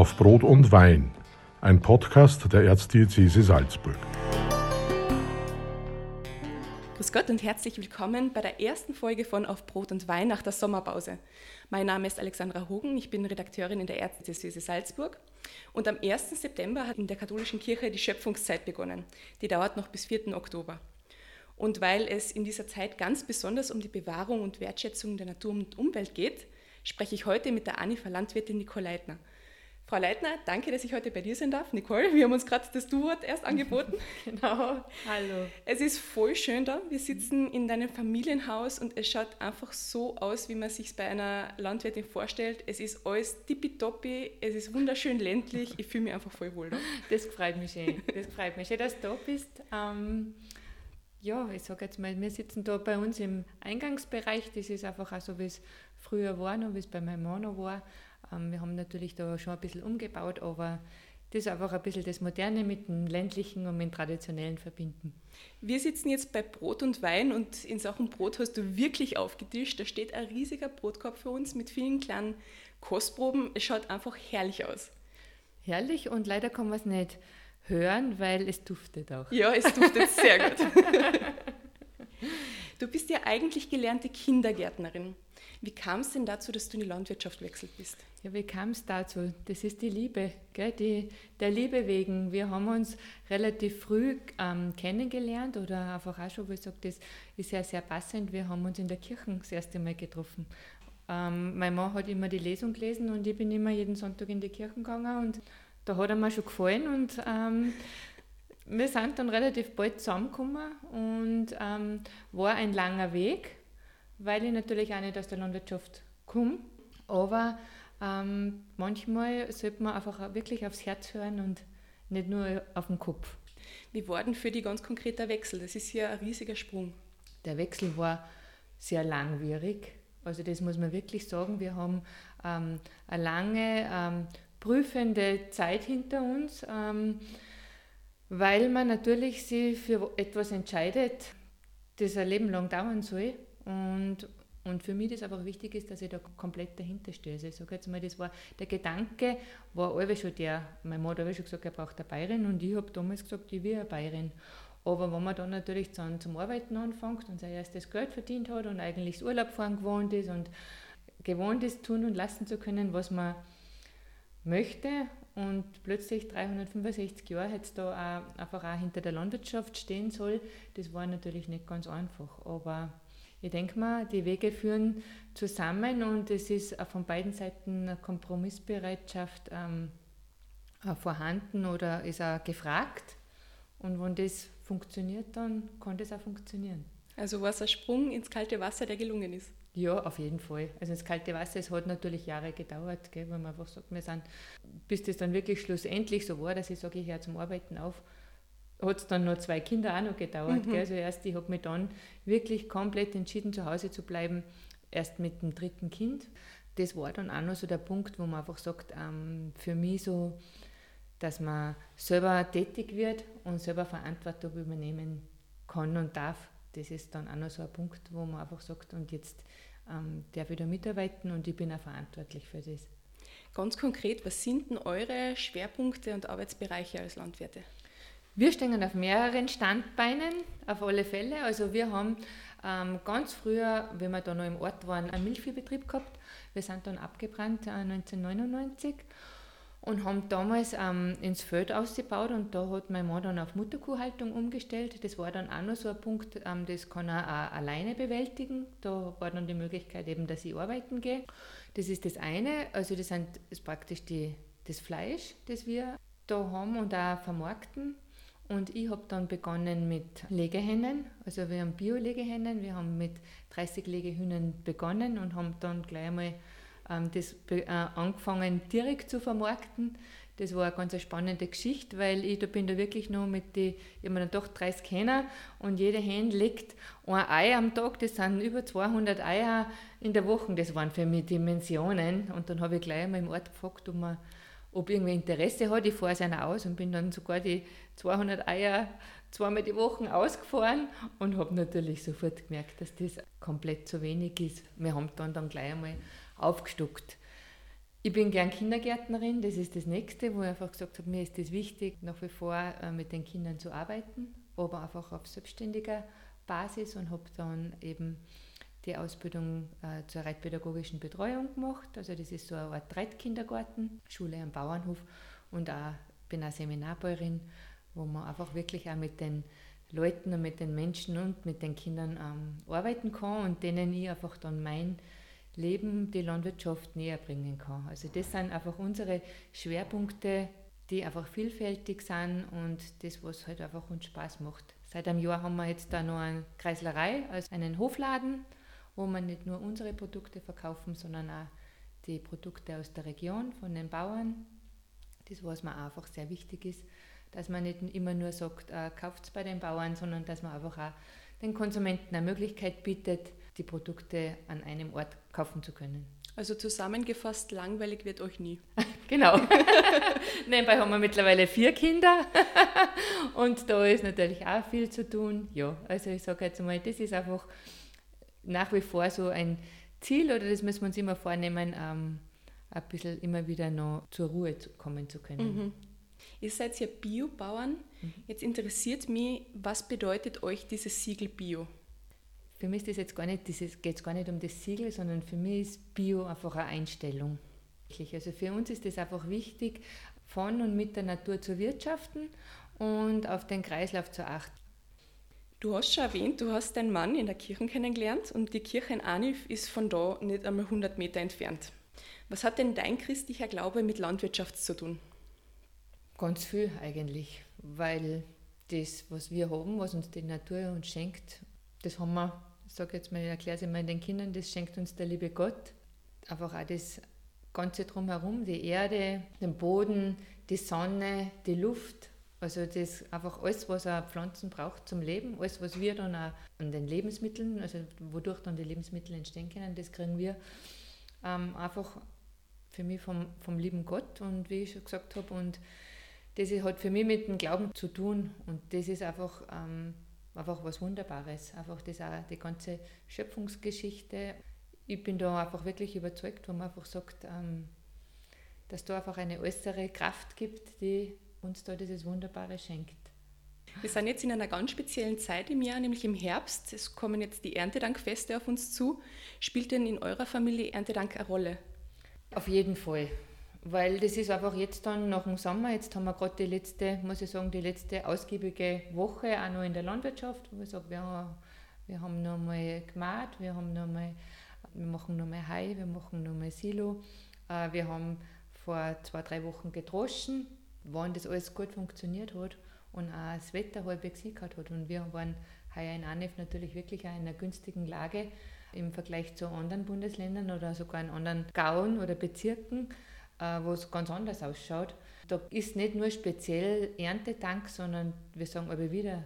Auf Brot und Wein, ein Podcast der Erzdiözese Salzburg. Grüß Gott und herzlich willkommen bei der ersten Folge von Auf Brot und Wein nach der Sommerpause. Mein Name ist Alexandra Hogen, ich bin Redakteurin in der Erzdiözese Salzburg und am 1. September hat in der katholischen Kirche die Schöpfungszeit begonnen. Die dauert noch bis 4. Oktober. Und weil es in dieser Zeit ganz besonders um die Bewahrung und Wertschätzung der Natur und Umwelt geht, spreche ich heute mit der ANIFA Landwirtin Nicole Leitner. Frau Leitner, danke, dass ich heute bei dir sein darf. Nicole, wir haben uns gerade das Du-Wort erst angeboten. genau, hallo. Es ist voll schön da. Wir sitzen in deinem Familienhaus und es schaut einfach so aus, wie man sich bei einer Landwirtin vorstellt. Es ist alles tippitoppi, es ist wunderschön ländlich. Ich fühle mich einfach voll wohl da. Das freut mich schön. Das freut mich schön, dass du da bist. Ähm, ja, ich sage jetzt mal, wir sitzen da bei uns im Eingangsbereich. Das ist einfach auch so, wie es früher war, noch wie es bei meinem Mann war. Ähm, wir haben natürlich da schon ein bisschen umgebaut, aber das ist einfach ein bisschen das Moderne mit dem ländlichen und mit dem traditionellen verbinden. Wir sitzen jetzt bei Brot und Wein und in Sachen Brot hast du wirklich aufgetischt. Da steht ein riesiger Brotkorb für uns mit vielen kleinen Kostproben. Es schaut einfach herrlich aus. Herrlich und leider kann man es nicht hören, weil es duftet auch. Ja, es duftet sehr gut. Du bist ja eigentlich gelernte Kindergärtnerin. Wie kam es denn dazu, dass du in die Landwirtschaft wechselt bist? Ja, wie kam es dazu? Das ist die Liebe, gell? Die, der Liebe wegen. Wir haben uns relativ früh ähm, kennengelernt oder einfach auch schon, wie ich sage, das ist ja sehr passend. Wir haben uns in der Kirche das erste Mal getroffen. Ähm, mein Mann hat immer die Lesung gelesen und ich bin immer jeden Sonntag in die Kirche gegangen und da hat er mir schon gefallen und ähm, wir sind dann relativ bald zusammengekommen und ähm, war ein langer Weg, weil ich natürlich auch nicht aus der Landwirtschaft komme. Aber ähm, manchmal sollte man einfach wirklich aufs Herz hören und nicht nur auf den Kopf. Wie war denn für die ganz konkreter Wechsel? Das ist ja ein riesiger Sprung. Der Wechsel war sehr langwierig. Also das muss man wirklich sagen. Wir haben ähm, eine lange ähm, prüfende Zeit hinter uns. Weil man natürlich sich für etwas entscheidet, das ein Leben lang dauern soll. Und, und für mich das einfach wichtig ist, dass ich da komplett dahinter stehe. Also ich sage jetzt mal, das war der Gedanke, war alle schon der, mein Mann hat schon gesagt, er braucht eine Bayerin und ich habe damals gesagt, ich will eine Bayerin. Aber wenn man dann natürlich dann zum Arbeiten anfängt und sein erstes Geld verdient hat und eigentlich das Urlaub fahren gewohnt ist und gewohnt ist, tun und lassen zu können, was man möchte und plötzlich 365 Jahre jetzt da auch einfach auch hinter der Landwirtschaft stehen soll, das war natürlich nicht ganz einfach. Aber ich denke mal, die Wege führen zusammen und es ist auch von beiden Seiten eine Kompromissbereitschaft ähm, vorhanden oder ist auch gefragt. Und wenn das funktioniert, dann kann das auch funktionieren. Also war es ein Sprung ins kalte Wasser, der gelungen ist? Ja, auf jeden Fall. Also das kalte Wasser, es hat natürlich Jahre gedauert, gell, weil man einfach sagt, wir sind, bis das dann wirklich schlussendlich so war, dass ich sage, ich höre zum Arbeiten auf, hat es dann noch zwei Kinder auch noch gedauert. Mhm. Gell. Also erst, ich habe mich dann wirklich komplett entschieden, zu Hause zu bleiben, erst mit dem dritten Kind. Das war dann auch noch so der Punkt, wo man einfach sagt, ähm, für mich so, dass man selber tätig wird und selber Verantwortung übernehmen kann und darf das ist dann auch noch so ein Punkt, wo man einfach sagt, und jetzt ähm, darf ich da mitarbeiten und ich bin auch verantwortlich für das. Ganz konkret, was sind denn eure Schwerpunkte und Arbeitsbereiche als Landwirte? Wir stehen auf mehreren Standbeinen, auf alle Fälle. Also wir haben ähm, ganz früher, wenn wir da noch im Ort waren, einen Milchviehbetrieb gehabt. Wir sind dann abgebrannt äh, 1999 und haben damals ähm, ins Feld ausgebaut und da hat mein Mann dann auf Mutterkuhhaltung umgestellt. Das war dann auch noch so ein Punkt, ähm, das kann er auch alleine bewältigen. Da war dann die Möglichkeit eben, dass ich arbeiten gehe. Das ist das eine, also das, sind, ist praktisch die, das Fleisch, das wir da haben und auch vermarkten. Und ich habe dann begonnen mit Legehennen, also wir haben Bio-Legehennen, wir haben mit 30 Legehühnern begonnen und haben dann gleich einmal das äh, angefangen direkt zu vermarkten. Das war eine ganz spannende Geschichte, weil ich da bin da wirklich noch mit den, ich mir dann doch 30 Hähner und jede Hen legt ein Ei am Tag, das sind über 200 Eier in der Woche, das waren für mich Dimensionen. Und dann habe ich gleich einmal im Ort gefragt, ob, man, ob irgendwer Interesse hat. Ich fahre es aus und bin dann sogar die 200 Eier zweimal die Woche ausgefahren und habe natürlich sofort gemerkt, dass das komplett zu wenig ist. Wir haben dann, dann gleich einmal aufgestockt. Ich bin gern Kindergärtnerin, das ist das Nächste, wo ich einfach gesagt habe, mir ist das wichtig, nach wie vor äh, mit den Kindern zu arbeiten, aber einfach auf selbstständiger Basis und habe dann eben die Ausbildung äh, zur reitpädagogischen Betreuung gemacht. Also das ist so eine Art Reitkindergarten, Schule am Bauernhof und auch, bin auch Seminarbäuerin, wo man einfach wirklich auch mit den Leuten und mit den Menschen und mit den Kindern ähm, arbeiten kann und denen ich einfach dann mein Leben, die Landwirtschaft näher bringen kann. Also das sind einfach unsere Schwerpunkte, die einfach vielfältig sind und das, was halt einfach uns Spaß macht. Seit einem Jahr haben wir jetzt da noch eine Kreislerei, also einen Hofladen, wo wir nicht nur unsere Produkte verkaufen, sondern auch die Produkte aus der Region von den Bauern. Das, was mir einfach sehr wichtig ist, dass man nicht immer nur sagt, äh, kauft es bei den Bauern, sondern dass man einfach auch den Konsumenten eine Möglichkeit bietet, die Produkte an einem Ort kaufen zu können. Also zusammengefasst, langweilig wird euch nie. genau. Nebenbei haben wir mittlerweile vier Kinder und da ist natürlich auch viel zu tun. Ja, also ich sage jetzt mal, das ist einfach nach wie vor so ein Ziel oder das müssen wir uns immer vornehmen, ähm, ein bisschen immer wieder noch zur Ruhe zu kommen zu können. Mhm. Ihr seid ja Biobauern. Mhm. Jetzt interessiert mich, was bedeutet euch dieses Siegel Bio? Für mich ist das jetzt gar nicht, geht es gar nicht um das Siegel, sondern für mich ist Bio einfach eine Einstellung. Also für uns ist es einfach wichtig, von und mit der Natur zu wirtschaften und auf den Kreislauf zu achten. Du hast schon erwähnt, du hast deinen Mann in der Kirche kennengelernt und die Kirche in Anif ist von da nicht einmal 100 Meter entfernt. Was hat denn dein christlicher Glaube mit Landwirtschaft zu tun? Ganz viel eigentlich, weil das, was wir haben, was uns die Natur uns schenkt, das haben wir ich sage jetzt mal, ich erkläre es immer den Kindern, das schenkt uns der liebe Gott. Einfach auch das Ganze drumherum, die Erde, den Boden, die Sonne, die Luft. Also das einfach alles, was auch Pflanzen braucht zum Leben, alles, was wir dann auch an den Lebensmitteln, also wodurch dann die Lebensmittel entstehen können, das kriegen wir ähm, einfach für mich vom, vom lieben Gott und wie ich schon gesagt habe, und das hat für mich mit dem Glauben zu tun und das ist einfach ähm, einfach was Wunderbares. Einfach das auch, die ganze Schöpfungsgeschichte. Ich bin da einfach wirklich überzeugt, wo man einfach sagt, ähm, dass da einfach eine äußere Kraft gibt, die uns da dieses Wunderbare schenkt. Wir sind jetzt in einer ganz speziellen Zeit im Jahr, nämlich im Herbst. Es kommen jetzt die Erntedankfeste auf uns zu. Spielt denn in eurer Familie Erntedank eine Rolle? Auf jeden Fall. Weil das ist einfach jetzt dann nach dem Sommer, jetzt haben wir gerade die letzte, muss ich sagen, die letzte ausgiebige Woche auch noch in der Landwirtschaft, wo ich sage, wir haben, wir haben noch mal gemacht, wir haben noch mal, wir machen noch mal Hai, wir machen noch mal Silo. Äh, wir haben vor zwei, drei Wochen gedroschen, wann das alles gut funktioniert hat und auch das Wetter halbwegs hingehört hat. Und wir waren heuer in Anef natürlich wirklich auch in einer günstigen Lage im Vergleich zu anderen Bundesländern oder sogar in anderen Gauen oder Bezirken. Äh, wo es ganz anders ausschaut. Da ist nicht nur speziell Erntedank, sondern wir sagen aber wieder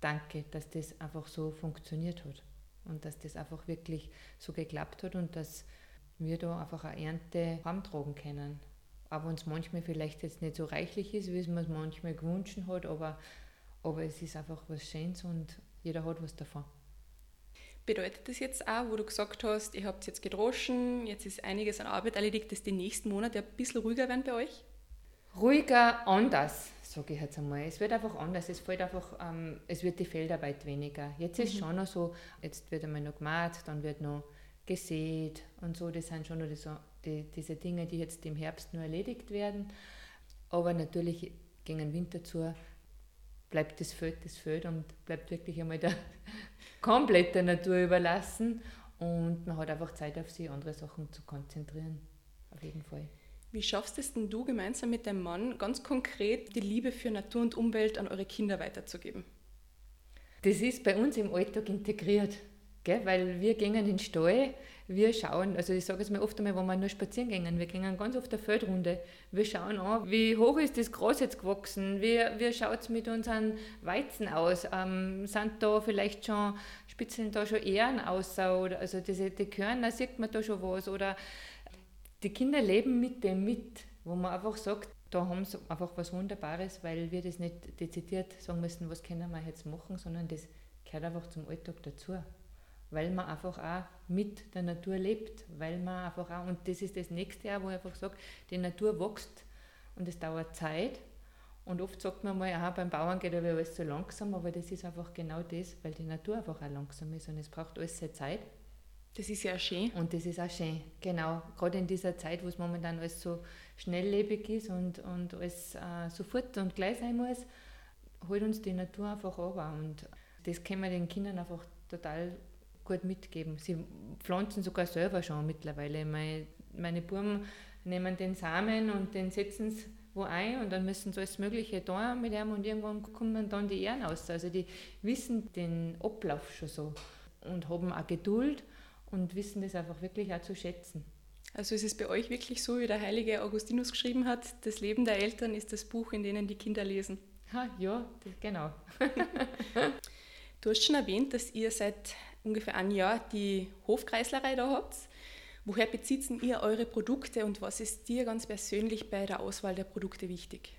Danke, dass das einfach so funktioniert hat und dass das einfach wirklich so geklappt hat und dass wir da einfach eine Ernte heimtragen können. Aber uns manchmal vielleicht jetzt nicht so reichlich ist, wie es man es manchmal gewünscht hat, aber, aber es ist einfach was Schönes und jeder hat was davon. Bedeutet das jetzt auch, wo du gesagt hast, ihr habt jetzt gedroschen, jetzt ist einiges an Arbeit erledigt, dass die nächsten Monate ein bisschen ruhiger werden bei euch? Ruhiger, anders, sage ich jetzt einmal. Es wird einfach anders. Es fällt einfach, ähm, es wird die Feldarbeit weniger. Jetzt ist mhm. schon noch so, jetzt wird einmal noch gemacht, dann wird noch gesät und so. Das sind schon noch die, die, diese Dinge, die jetzt im Herbst nur erledigt werden. Aber natürlich gegen den Winter zu bleibt das Feld das Feld und bleibt wirklich einmal der komplett der Natur überlassen und man hat einfach Zeit auf sich, andere Sachen zu konzentrieren. Auf jeden Fall. Wie schaffst es denn du gemeinsam mit deinem Mann ganz konkret die Liebe für Natur und Umwelt an eure Kinder weiterzugeben? Das ist bei uns im Alltag integriert. Gell? Weil wir gehen in den Stall, wir schauen, also ich sage es mir oft einmal, wenn wir nur spazieren gehen, wir gehen ganz oft eine Feldrunde. Wir schauen an, wie hoch ist das Gras jetzt gewachsen, wie, wie schaut es mit unseren Weizen aus, ähm, sind da vielleicht schon, spitzeln da schon Ähren aus, oder, also diese, die Körner, sieht man da schon was, oder die Kinder leben mit dem mit, wo man einfach sagt, da haben sie einfach was Wunderbares, weil wir das nicht dezidiert sagen müssen, was können wir jetzt machen, sondern das gehört einfach zum Alltag dazu. Weil man einfach auch mit der Natur lebt, weil man einfach auch, und das ist das nächste auch, wo ich einfach sage, die Natur wächst und es dauert Zeit. Und oft sagt man mal, aha, beim Bauern geht aber alles so langsam, aber das ist einfach genau das, weil die Natur einfach auch langsam ist und es braucht alles seine Zeit. Das ist ja schön. Und das ist auch schön, genau. Gerade in dieser Zeit, wo es momentan alles so schnelllebig ist und, und alles äh, sofort und gleich sein muss, holt uns die Natur einfach an. Und das können wir den Kindern einfach total gut mitgeben. Sie pflanzen sogar selber schon mittlerweile. Meine, meine Buben nehmen den Samen und den setzen es wo ein und dann müssen sie alles Mögliche da mit ihm und irgendwann kommen dann die Ehren aus. Also die wissen den Ablauf schon so und haben auch Geduld und wissen das einfach wirklich auch zu schätzen. Also ist es bei euch wirklich so, wie der heilige Augustinus geschrieben hat, das Leben der Eltern ist das Buch, in dem die Kinder lesen. Ha, ja, das, genau. du hast schon erwähnt, dass ihr seit ungefähr einem Jahr die Hofkreislerei da habt. Woher bezieht ihr eure Produkte und was ist dir ganz persönlich bei der Auswahl der Produkte wichtig?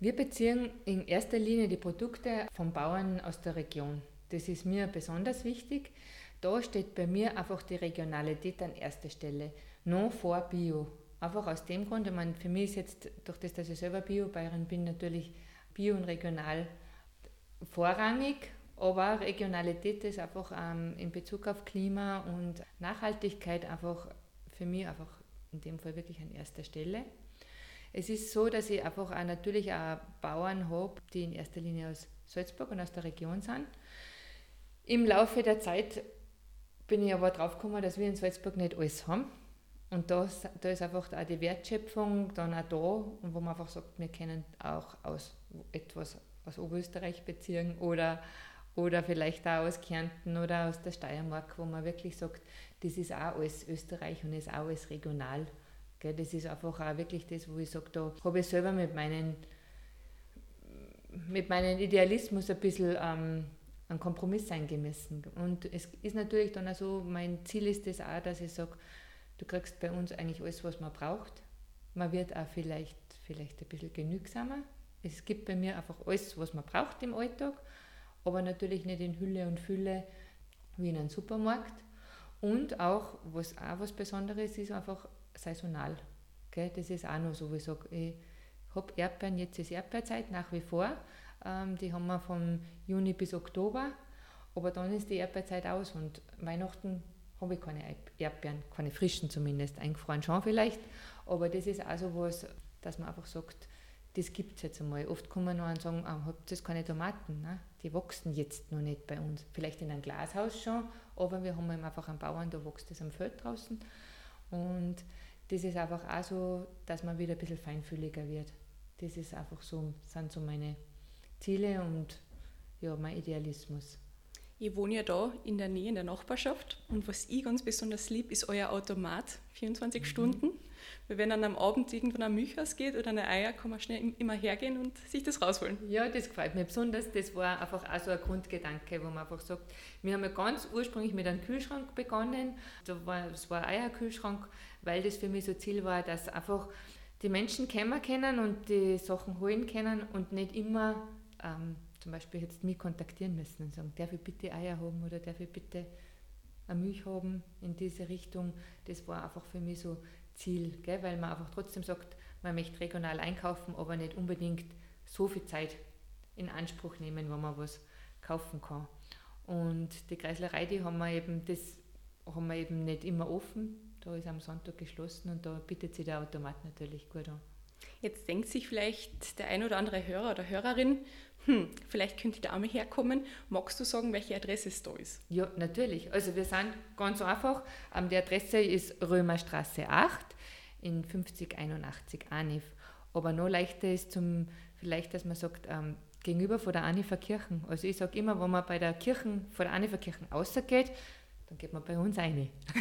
Wir beziehen in erster Linie die Produkte von Bauern aus der Region. Das ist mir besonders wichtig. Da steht bei mir einfach die Regionalität an erster Stelle, noch vor Bio. Einfach aus dem Grund, ich meine, für mich ist jetzt, durch das, dass ich selber Bio-Bayerin bin, natürlich Bio und regional vorrangig aber Regionalität ist einfach ähm, in Bezug auf Klima und Nachhaltigkeit einfach für mich einfach in dem Fall wirklich an erster Stelle. Es ist so, dass ich einfach auch natürlich auch Bauern habe, die in erster Linie aus Salzburg und aus der Region sind. Im Laufe der Zeit bin ich aber drauf gekommen, dass wir in Salzburg nicht alles haben. Und da, da ist einfach auch die Wertschöpfung dann auch da, und wo man einfach sagt, wir können auch aus etwas aus Oberösterreich beziehen oder oder vielleicht auch aus Kärnten oder aus der Steiermark, wo man wirklich sagt, das ist auch alles Österreich und ist auch alles regional. Das ist einfach auch wirklich das, wo ich sage, da habe ich selber mit meinen mit meinem Idealismus ein bisschen ähm, einen Kompromiss eingemessen. Und es ist natürlich dann auch so, mein Ziel ist es das auch, dass ich sage, du kriegst bei uns eigentlich alles, was man braucht. Man wird auch vielleicht, vielleicht ein bisschen genügsamer. Es gibt bei mir einfach alles, was man braucht im Alltag aber natürlich nicht in Hülle und Fülle wie in einem Supermarkt. Und auch, was auch was Besonderes ist, einfach saisonal. Gell? Das ist auch noch so, wie ich sage, ich habe Erdbeeren, jetzt ist Erdbeerzeit nach wie vor. Ähm, die haben wir von Juni bis Oktober, aber dann ist die Erdbeerzeit aus und Weihnachten habe ich keine Erdbeeren, keine frischen zumindest, eingefroren schon vielleicht, aber das ist auch so was, dass man einfach sagt, das gibt es jetzt einmal. Oft kommen noch und sagen, ah, habt ihr keine Tomaten? Ne? Die wachsen jetzt noch nicht bei uns. Vielleicht in einem Glashaus schon, aber wir haben einfach einen Bauern, da wächst es am Feld draußen. Und das ist einfach auch so, dass man wieder ein bisschen feinfühliger wird. Das ist einfach so, sind so meine Ziele und ja, mein Idealismus. Ich wohne ja da in der Nähe in der Nachbarschaft und was ich ganz besonders lieb, ist euer Automat, 24 mhm. Stunden. Weil wenn dann am Abend irgendwann ein Milchhaus geht oder eine Eier, kann man schnell immer hergehen und sich das rausholen. Ja, das gefällt mir besonders. Das war einfach auch so ein Grundgedanke, wo man einfach sagt, wir haben ja ganz ursprünglich mit einem Kühlschrank begonnen. Da war, ein Eierkühlschrank, weil das für mich so Ziel war, dass einfach die Menschen kennen können und die Sachen holen können und nicht immer ähm, zum Beispiel jetzt mich kontaktieren müssen und sagen, darf ich bitte Eier haben oder darf ich bitte eine Milch haben in diese Richtung. Das war einfach für mich so Ziel, gell? weil man einfach trotzdem sagt, man möchte regional einkaufen, aber nicht unbedingt so viel Zeit in Anspruch nehmen, wo man was kaufen kann. Und die Kreislerei, die haben wir eben, das haben wir eben nicht immer offen. Da ist am Sonntag geschlossen und da bietet sich der Automat natürlich gut an. Jetzt denkt sich vielleicht der ein oder andere Hörer oder Hörerin, hm, vielleicht könnte die Dame herkommen. Magst du sagen, welche Adresse es da ist? Ja, natürlich. Also wir sind ganz einfach. Ähm, die Adresse ist Römerstraße 8 in 5081 Anif. Aber noch leichter ist zum, vielleicht, dass man sagt, ähm, gegenüber von der Anifer Kirchen. Also ich sage immer, wenn man bei der Kirchen, von der Anifer Kirchen rausgeht, dann geht man bei uns rein.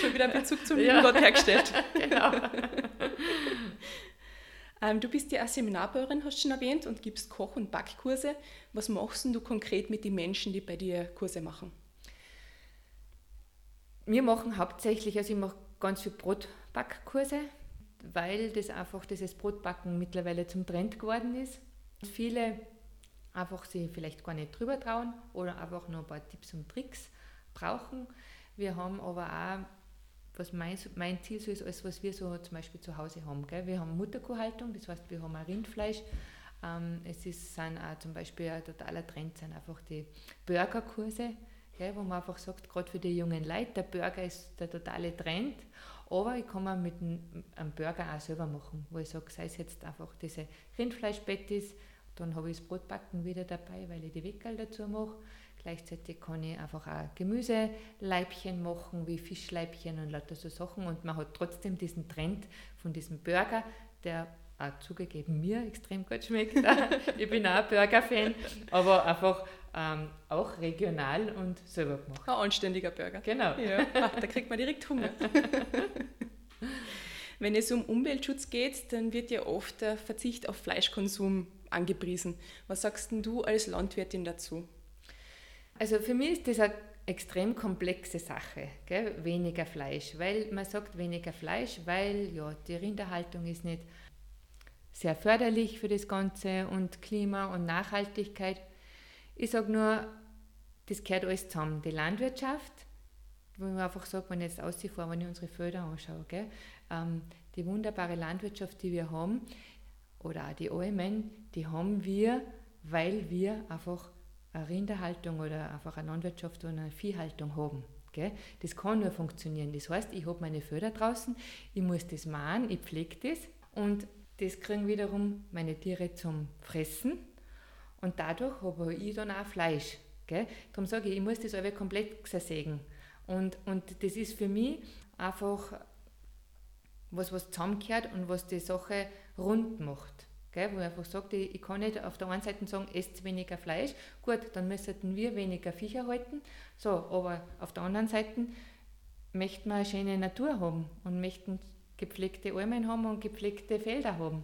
Schon wieder ein Bezug zum ja. Gott hergestellt. genau. Ähm, du bist ja auch Seminarbauerin, hast du schon erwähnt, und gibst Koch- und Backkurse. Was machst du konkret mit den Menschen, die bei dir Kurse machen? Wir machen hauptsächlich, also ich mache ganz viel Brotbackkurse, weil das einfach dieses Brotbacken mittlerweile zum Trend geworden ist. Viele einfach sie vielleicht gar nicht drüber trauen oder einfach noch ein paar Tipps und Tricks brauchen. Wir haben aber auch, was mein, mein Ziel so ist, alles, was wir so zum Beispiel zu Hause haben. Gell? Wir haben Mutterkuhhaltung, das heißt, wir haben auch Rindfleisch. Ähm, es ist, sind auch zum Beispiel ein totaler Trend, sind einfach die Burgerkurse, gell, wo man einfach sagt, gerade für die jungen Leute, der Burger ist der totale Trend. Aber ich kann mir mit einem Burger auch selber machen, wo ich sage, sei es jetzt einfach diese Rindfleischpettis, dann habe ich das Brotbacken wieder dabei, weil ich die Weckerl dazu mache. Gleichzeitig kann ich einfach auch Gemüseleibchen machen, wie Fischleibchen und lauter so Sachen. Und man hat trotzdem diesen Trend von diesem Burger, der auch zugegeben mir extrem gut schmeckt. ich bin auch ein Burger-Fan, aber einfach ähm, auch regional und selber gemacht. Ein anständiger Burger. Genau. Ja, da kriegt man direkt Hunger. Wenn es um Umweltschutz geht, dann wird ja oft der Verzicht auf Fleischkonsum angepriesen. Was sagst denn du als Landwirtin dazu? Also für mich ist das eine extrem komplexe Sache, gell? weniger Fleisch, weil man sagt weniger Fleisch, weil ja, die Rinderhaltung ist nicht sehr förderlich für das Ganze und Klima und Nachhaltigkeit. Ich sage nur, das gehört alles zusammen. Die Landwirtschaft, wo ich einfach sage, wenn ich jetzt ausfahre, wenn ich unsere Felder anschaue, gell, ähm, die wunderbare Landwirtschaft, die wir haben, oder auch die Almen, die haben wir, weil wir einfach eine Rinderhaltung oder einfach eine Landwirtschaft oder eine Viehhaltung haben. Gell? Das kann nur funktionieren. Das heißt, ich habe meine Felder draußen, ich muss das mahnen, ich pflege das und das kriegen wiederum meine Tiere zum Fressen und dadurch habe ich dann auch Fleisch. Gell? Darum sage ich, ich muss das aber komplett zersägen. Und, und das ist für mich einfach was, was zusammengehört und was die Sache rund macht. Gell? Wo ich einfach sage, ich, ich kann nicht auf der einen Seite sagen, esst weniger Fleisch, gut, dann müssten wir weniger Viecher halten. So, aber auf der anderen Seite möchten wir eine schöne Natur haben und möchten gepflegte Almen haben und gepflegte Felder haben.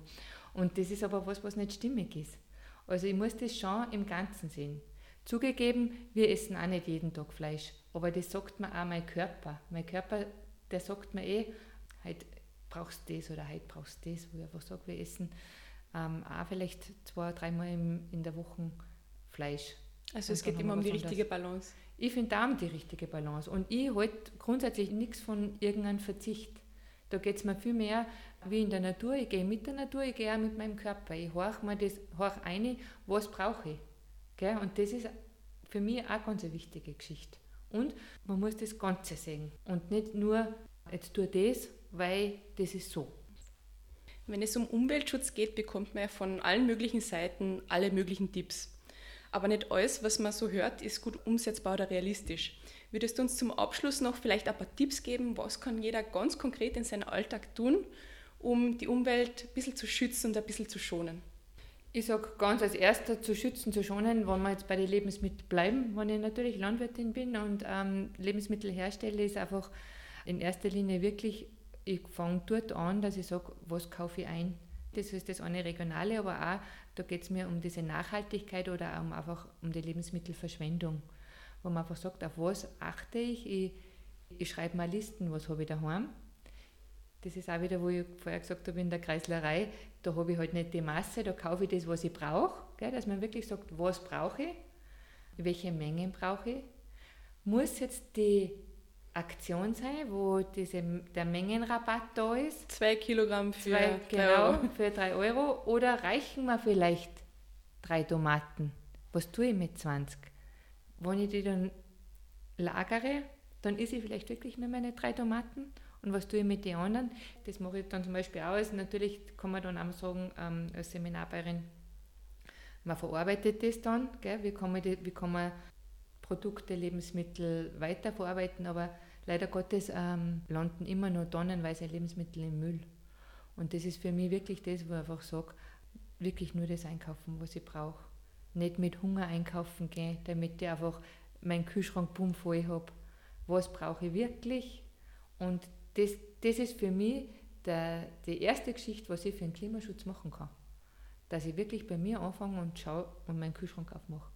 Und das ist aber was, was nicht stimmig ist. Also ich muss das schon im Ganzen sehen. Zugegeben, wir essen auch nicht jeden Tag Fleisch, aber das sagt mir auch mein Körper. Mein Körper, der sagt mir eh, heute brauchst du das oder heute brauchst du das, wo ich einfach sage, wir essen ähm, auch vielleicht zwei, dreimal in der Woche Fleisch. Also es geht immer um die richtige Balance. Ich finde da um die richtige Balance. Und ich halte grundsätzlich nichts von irgendeinem Verzicht. Da geht es mir viel mehr wie in der Natur. Ich gehe mit der Natur, ich gehe auch mit meinem Körper. Ich horche mir das horch ein, was brauche ich. Gell? Und das ist für mich auch ganz eine wichtige Geschichte. Und man muss das Ganze sehen und nicht nur, jetzt tue das, weil das ist so. Wenn es um Umweltschutz geht, bekommt man ja von allen möglichen Seiten alle möglichen Tipps. Aber nicht alles, was man so hört, ist gut umsetzbar oder realistisch. Würdest du uns zum Abschluss noch vielleicht ein paar Tipps geben, was kann jeder ganz konkret in seinem Alltag tun, um die Umwelt ein bisschen zu schützen und ein bisschen zu schonen? Ich sage ganz als erster zu schützen, zu schonen, wenn wir jetzt bei den Lebensmitteln bleiben, wenn ich natürlich Landwirtin bin und ähm, Lebensmittel herstelle, ist einfach in erster Linie wirklich, ich fange dort an, dass ich sage, was kaufe ich ein. Das ist das eine Regionale, aber auch, da geht es mir um diese Nachhaltigkeit oder um einfach um die Lebensmittelverschwendung wo man einfach sagt, auf was achte ich. Ich, ich schreibe mal Listen, was habe ich daheim. Das ist auch wieder, wo ich vorher gesagt habe, in der Kreislerei, da habe ich halt nicht die Masse, da kaufe ich das, was ich brauche. Dass man wirklich sagt, was brauche ich, welche Mengen brauche ich. Muss jetzt die Aktion sein, wo diese, der Mengenrabatt da ist. Zwei Kilogramm für zwei, genau, Euro. für drei Euro. Oder reichen mir vielleicht drei Tomaten? Was tue ich mit 20? wenn ich die dann lagere, dann esse ich vielleicht wirklich nur meine drei Tomaten. Und was tue ich mit den anderen? Das mache ich dann zum Beispiel auch. Also natürlich kann man dann auch sagen, ähm, als Seminarbeirin, man verarbeitet das dann. Gell? Wie, kann man die, wie kann man Produkte, Lebensmittel weiterverarbeiten? Aber leider Gottes ähm, landen immer nur tonnenweise Lebensmittel im Müll. Und das ist für mich wirklich das, wo ich einfach sage, wirklich nur das einkaufen, was ich brauche nicht mit Hunger einkaufen gehen, damit ich einfach meinen Kühlschrank bumm voll habe. Was brauche ich wirklich? Und das, das ist für mich der, die erste Geschichte, was ich für den Klimaschutz machen kann. Dass ich wirklich bei mir anfange und schaue und meinen Kühlschrank aufmache.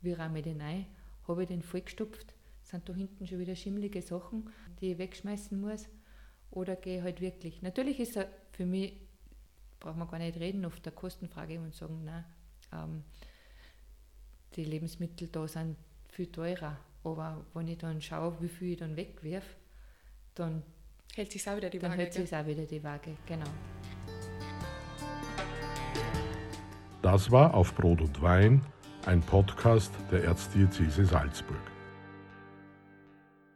Wie räume ich den ein? Habe ich den vollgestopft? Sind da hinten schon wieder schimmelige Sachen, die ich wegschmeißen muss? Oder gehe ich halt wirklich? Natürlich ist er für mich, braucht man gar nicht reden, auf der Kostenfrage und sagen, nein, ähm, die Lebensmittel da sind viel teurer. Aber wenn ich dann schaue, wie viel ich dann wegwerfe, dann hält sich auch wieder die Waage. Dann hält sich auch wieder die Waage, genau. Das war auf Brot und Wein, ein Podcast der Erzdiözese Salzburg.